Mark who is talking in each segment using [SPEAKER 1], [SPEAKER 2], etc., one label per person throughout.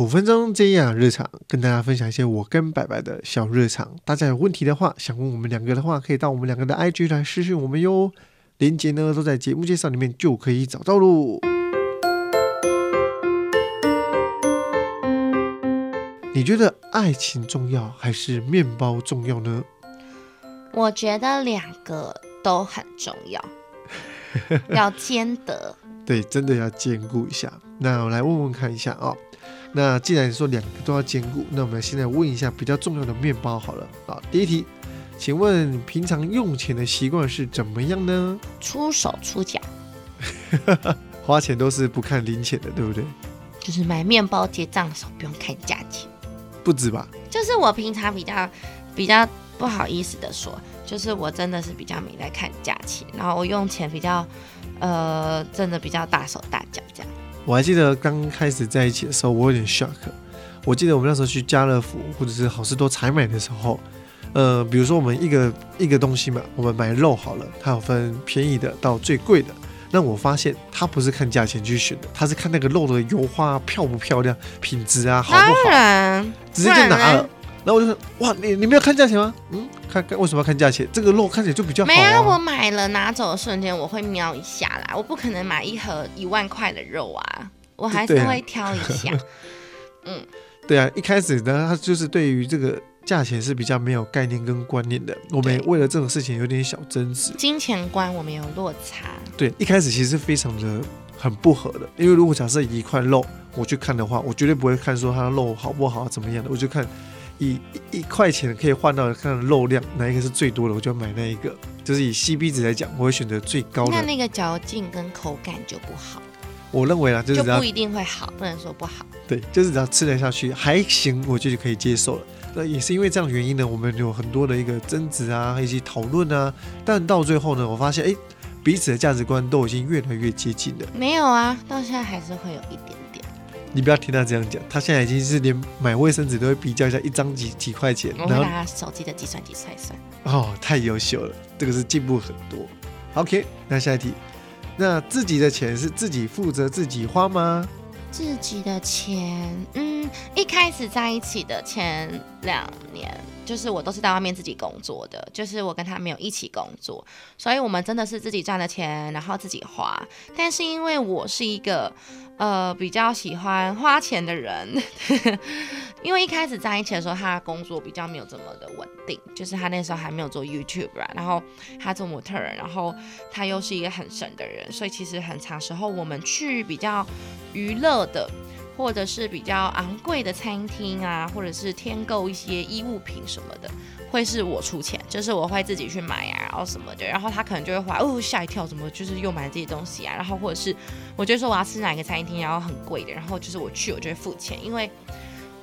[SPEAKER 1] 五分钟这样日常，跟大家分享一些我跟白白的小日常。大家有问题的话，想问我们两个的话，可以到我们两个的 IG 来私讯我们哟。链接呢都在节目介绍里面，就可以找到喽。你觉得爱情重要还是面包重要呢？
[SPEAKER 2] 我觉得两个都很重要，要兼得。
[SPEAKER 1] 对，真的要兼顾一下。那我来问问看一下啊。那既然说两个都要兼顾，那我们现在问一下比较重要的面包好了啊。第一题，请问平常用钱的习惯是怎么样呢？
[SPEAKER 2] 出手出脚，
[SPEAKER 1] 花钱都是不看零钱的，对不对？
[SPEAKER 2] 就是买面包结账的时候不用看价钱，
[SPEAKER 1] 不止吧？
[SPEAKER 2] 就是我平常比较比较不好意思的说，就是我真的是比较没在看价钱，然后我用钱比较呃真的比较大手大脚这样。
[SPEAKER 1] 我还记得刚开始在一起的时候，我有点 shock。我记得我们那时候去家乐福或者是好事多采买的时候，呃，比如说我们一个一个东西嘛，我们买肉好了，它有分便宜的到最贵的。那我发现他不是看价钱去选的，他是看那个肉的油花漂不漂亮、品质啊好不好，直接就拿了。然后我就说：哇，你你没有看价钱吗？嗯，看看为什么要看价钱？这个肉看起来就比较好。
[SPEAKER 2] 没有，我买了拿走的瞬间，我会瞄一下啦。我不可能买一盒一万块的肉啊，我还是会挑一下。
[SPEAKER 1] 嗯，对啊，一开始呢，他就是对于这个价钱是比较没有概念跟观念的。我们为了这种事情有点小争执，
[SPEAKER 2] 金钱观我们有落差。
[SPEAKER 1] 对，一开始其实非常的很不合的，因为如果假设一块肉我去看的话，我绝对不会看说它的肉好不好怎么样的，我就看。以一块钱可以换到看肉量，哪一个是最多的，我就买那一个。就是以 C B 值来讲，我会选择最高的。
[SPEAKER 2] 那那个嚼劲跟口感就不好。
[SPEAKER 1] 我认为啊，就是
[SPEAKER 2] 就不一定会好，不能说不好。
[SPEAKER 1] 对，就是只要吃得下去还行，我就可以接受了。那也是因为这样的原因呢，我们有很多的一个争执啊，以及讨论啊。但到最后呢，我发现哎，彼此的价值观都已经越来越接近了。
[SPEAKER 2] 没有啊，到现在还是会有一点。
[SPEAKER 1] 你不要听他这样讲，他现在已经是连买卫生纸都会比较一下，一张几几块钱，
[SPEAKER 2] 然后拿手机的计算机算一算。
[SPEAKER 1] 哦，太优秀了，这个是进步很多。OK，那下一题，那自己的钱是自己负责自己花吗？
[SPEAKER 2] 自己的钱，嗯，一开始在一起的前两年，就是我都是在外面自己工作的，就是我跟他没有一起工作，所以我们真的是自己赚的钱，然后自己花。但是因为我是一个。呃，比较喜欢花钱的人，因为一开始在一起的时候，他的工作比较没有这么的稳定，就是他那时候还没有做 YouTube，然后他做模特，然后他又是一个很省的人，所以其实很长时候我们去比较娱乐的。或者是比较昂贵的餐厅啊，或者是添购一些衣物品什么的，会是我出钱，就是我会自己去买啊，然后什么的，然后他可能就会怀哦吓一跳，怎么就是又买这些东西啊？然后或者是我就说我要吃哪个餐厅，然后很贵的，然后就是我去我就会付钱，因为。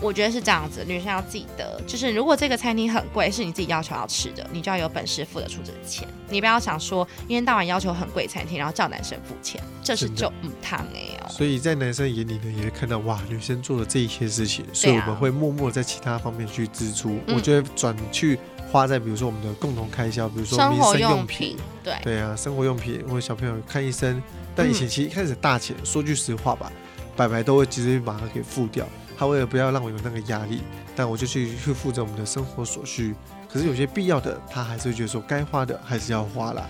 [SPEAKER 2] 我觉得是这样子，女生要记得，就是如果这个餐厅很贵，是你自己要求要吃的，你就要有本事付得出这个钱。你不要想说一天到晚要求很贵餐厅，然后叫男生付钱，这是就唔烫哎哦。
[SPEAKER 1] 所以在男生眼里呢，也会看到哇，女生做了这一些事情，所以我们会默默在其他方面去支出。我觉得转去花在比如说我们的共同开销，比如说
[SPEAKER 2] 生活
[SPEAKER 1] 用
[SPEAKER 2] 品，对
[SPEAKER 1] 对啊，生活用品或者小朋友看医生。但以前其实一开始大钱，说句实话吧，白白都会直接把它给付掉。他为了不要让我有那个压力，但我就去去负责我们的生活所需。可是有些必要的，他还是会觉得说该花的还是要花啦。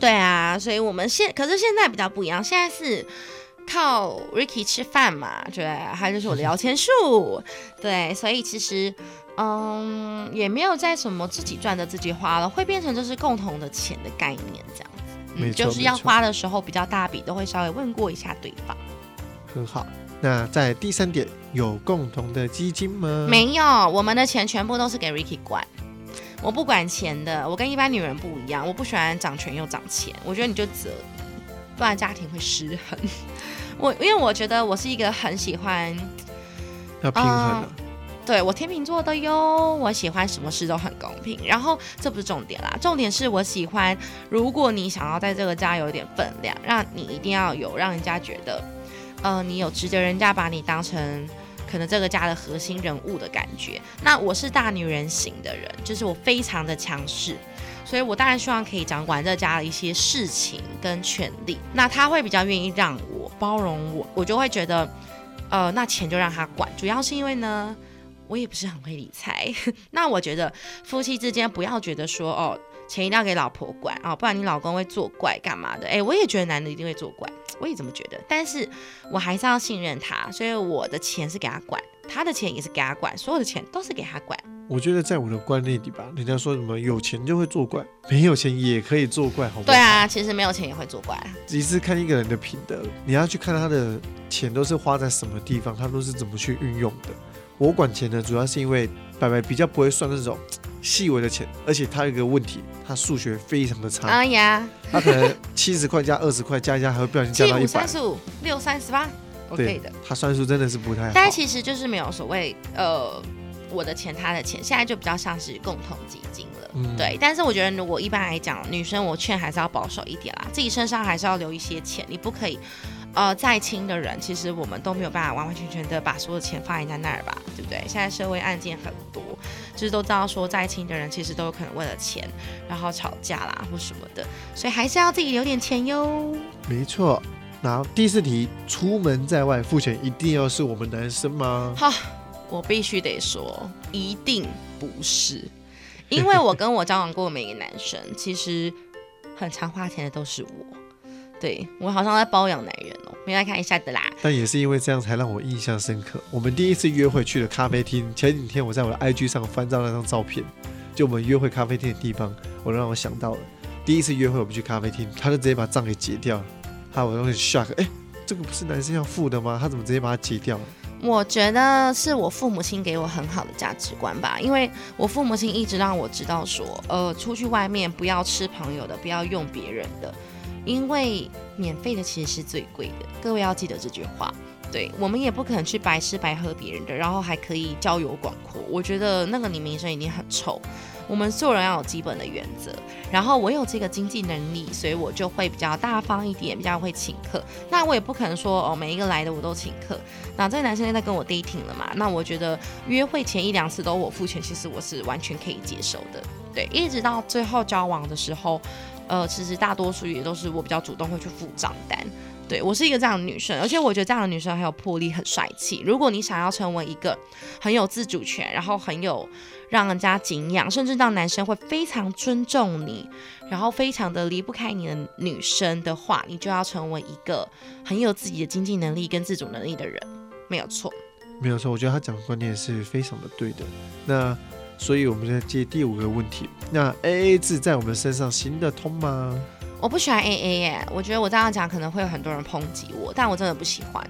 [SPEAKER 2] 对啊，所以我们现可是现在比较不一样，现在是靠 Ricky 吃饭嘛，对，还有就是我的摇钱树，对，所以其实嗯也没有在什么自己赚的自己花了，会变成就是共同的钱的概念这样子，嗯就是要花的时候比较大笔，都会稍微问过一下对方。
[SPEAKER 1] 很好。那在第三点，有共同的基金吗？
[SPEAKER 2] 没有，我们的钱全部都是给 Ricky 管，我不管钱的。我跟一般女人不一样，我不喜欢掌权又掌钱。我觉得你就择，不然家庭会失衡。我因为我觉得我是一个很喜欢
[SPEAKER 1] 要平衡，
[SPEAKER 2] 对我天秤座的哟。我喜欢什么事都很公平。然后这不是重点啦，重点是我喜欢，如果你想要在这个家有一点分量，让你一定要有让人家觉得。呃，你有值得人家把你当成可能这个家的核心人物的感觉。那我是大女人型的人，就是我非常的强势，所以我当然希望可以掌管这家的一些事情跟权利。那他会比较愿意让我包容我，我就会觉得呃，那钱就让他管。主要是因为呢，我也不是很会理财。那我觉得夫妻之间不要觉得说哦，钱一定要给老婆管哦，不然你老公会作怪干嘛的？哎，我也觉得男的一定会作怪，我也这么觉得。但是我还是要信任他，所以我的钱是给他管，他的钱也是给他管，所有的钱都是给他管。
[SPEAKER 1] 我觉得在我的观念里吧，人家说什么有钱就会作怪，没有钱也可以作怪，好不好？
[SPEAKER 2] 对啊，其实没有钱也会作怪。
[SPEAKER 1] 只是看一个人的品德，你要去看他的钱都是花在什么地方，他都是怎么去运用的。我管钱呢，主要是因为白白比较不会算那种细微的钱，而且他有一个问题，他数学非常的差。
[SPEAKER 2] 哎呀，
[SPEAKER 1] 他可能七十块加二十块加一加，还会不小心加到一百。
[SPEAKER 2] 三十五，六三十八，OK 的。
[SPEAKER 1] 他算数真的是不太好。
[SPEAKER 2] 但其实就是没有所谓呃。我的钱，他的钱，现在就比较像是共同基金了，对。但是我觉得，如果一般来讲，女生我劝还是要保守一点啦，自己身上还是要留一些钱。你不可以，呃，再亲的人，其实我们都没有办法完完全全的把所有的钱放在那儿吧，对不对？现在社会案件很多，就是都知道说再亲的人其实都有可能为了钱，然后吵架啦或什么的，所以还是要自己留点钱哟。
[SPEAKER 1] 没错。那第四题，出门在外付钱一定要是我们男生吗？
[SPEAKER 2] 好。我必须得说，一定不是，因为我跟我交往过每个男生，其实很常花钱的都是我，对我好像在包养男人哦，没来看一下的啦。
[SPEAKER 1] 但也是因为这样，才让我印象深刻。我们第一次约会去了咖啡厅，前几天我在我的 IG 上翻到那张照片，就我们约会咖啡厅的地方，我让我想到了第一次约会我们去咖啡厅，他就直接把账给结掉了，害我有点 shock，哎，这个不是男生要付的吗？他怎么直接把它结掉了？
[SPEAKER 2] 我觉得是我父母亲给我很好的价值观吧，因为我父母亲一直让我知道说，呃，出去外面不要吃朋友的，不要用别人的，因为免费的其实是最贵的。各位要记得这句话。对我们也不可能去白吃白喝别人的，然后还可以交友广阔。我觉得那个你名声一定很臭。我们做人要有基本的原则，然后我有这个经济能力，所以我就会比较大方一点，比较会请客。那我也不可能说哦，每一个来的我都请客。那这个男生现在跟我 dating 了嘛？那我觉得约会前一两次都我付钱，其实我是完全可以接受的。对，一直到最后交往的时候，呃，其实大多数也都是我比较主动会去付账单。对我是一个这样的女生，而且我觉得这样的女生很有魄力，很帅气。如果你想要成为一个很有自主权，然后很有让人家敬仰，甚至让男生会非常尊重你，然后非常的离不开你的女生的话，你就要成为一个很有自己的经济能力跟自主能力的人，没有错，
[SPEAKER 1] 没有错。我觉得他讲的观点是非常的对的。那所以我们再接第五个问题，那 A A 制在我们身上行得通吗？
[SPEAKER 2] 我不喜欢 A A 耶，我觉得我这样讲可能会有很多人抨击我，但我真的不喜欢。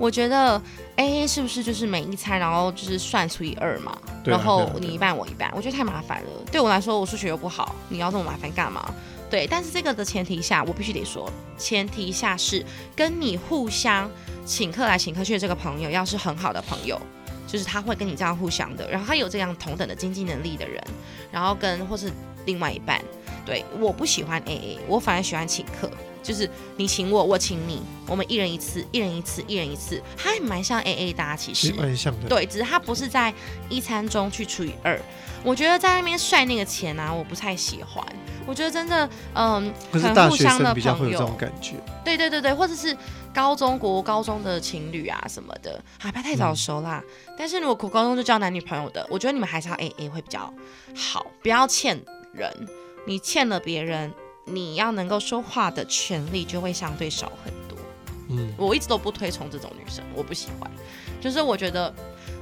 [SPEAKER 2] 我觉得 A A 是不是就是每一餐，然后就是算除以二嘛，然后你一半我一半，我觉得太麻烦了。对我来说，我数学又不好，你要这么麻烦干嘛？对，但是这个的前提下，我必须得说，前提下是跟你互相请客来请客去的这个朋友要是很好的朋友，就是他会跟你这样互相的，然后他有这样同等的经济能力的人，然后跟或是另外一半。对，我不喜欢 A A，我反而喜欢请客，就是你请我，我请你，我们一人一次，一人一次，一人一次，还蛮像 A A 的，其实
[SPEAKER 1] 蛮像的。
[SPEAKER 2] 对，只是他不是在一餐中去除以二。我觉得在那边帅那个钱啊，我不太喜欢。我觉得真的，嗯，
[SPEAKER 1] 可是大学生比较会有这种感觉。
[SPEAKER 2] 对对对对，或者是高中国高中的情侣啊什么的，还不要太早熟啦。但是如果国高中就交男女朋友的，我觉得你们还是要 A A 会比较好，不要欠人。你欠了别人，你要能够说话的权利就会相对少很多。嗯，我一直都不推崇这种女生，我不喜欢。就是我觉得，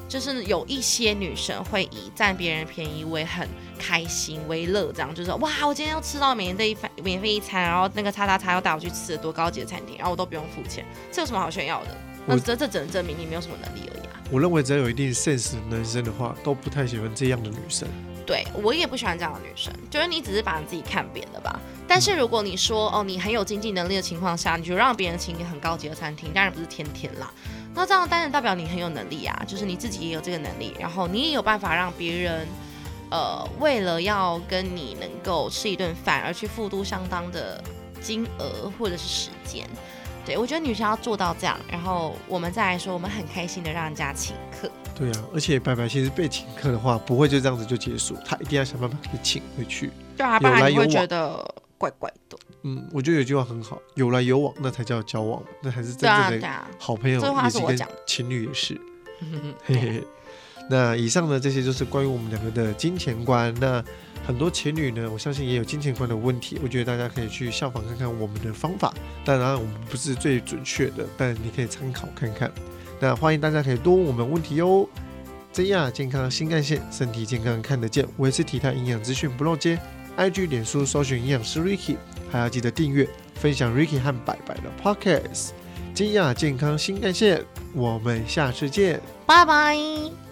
[SPEAKER 2] 就是有一些女生会以占别人便宜为很开心为乐，这样就是哇，我今天要吃到免费一饭免费一餐，然后那个叉叉叉要带我去吃多高级的餐厅，然后我都不用付钱，这有什么好炫耀的？那这这只能证明你没有什么能力而已啊。
[SPEAKER 1] 我认为只要有一定 sense 的男生的话，都不太喜欢这样的女生。
[SPEAKER 2] 对我也不喜欢这样的女生，就是你只是把你自己看扁了吧。但是如果你说哦，你很有经济能力的情况下，你就让别人请你很高级的餐厅，当然不是天天啦。那这样当然代表你很有能力啊，就是你自己也有这个能力，然后你也有办法让别人，呃，为了要跟你能够吃一顿饭而去付出相当的金额或者是时间。对我觉得女生要做到这样，然后我们再来说，我们很开心的让人家请客。
[SPEAKER 1] 对啊，而且白白其实被请客的话，不会就这样子就结束，他一定要想办法给请回去。
[SPEAKER 2] 对啊，不然你会觉得怪怪的。
[SPEAKER 1] 嗯，我觉得有句话很好，有来有往，那才叫交往，那才是真正的好朋友，
[SPEAKER 2] 这话是我讲的
[SPEAKER 1] 情侣也是。嘿嘿嘿。那以上呢，这些就是关于我们两个的金钱观。那很多情侣呢，我相信也有金钱观的问题。我觉得大家可以去效仿看看我们的方法。当然，我们不是最准确的，但你可以参考看看。那欢迎大家可以多问我们问题哟。这样健康新干线，身体健康看得见，维持体态营养资讯不漏接。IG、脸书搜寻营养师 Ricky，还要记得订阅、分享 Ricky 和白白的 Podcast。这样健康新干线，我们下次见。
[SPEAKER 2] 拜拜。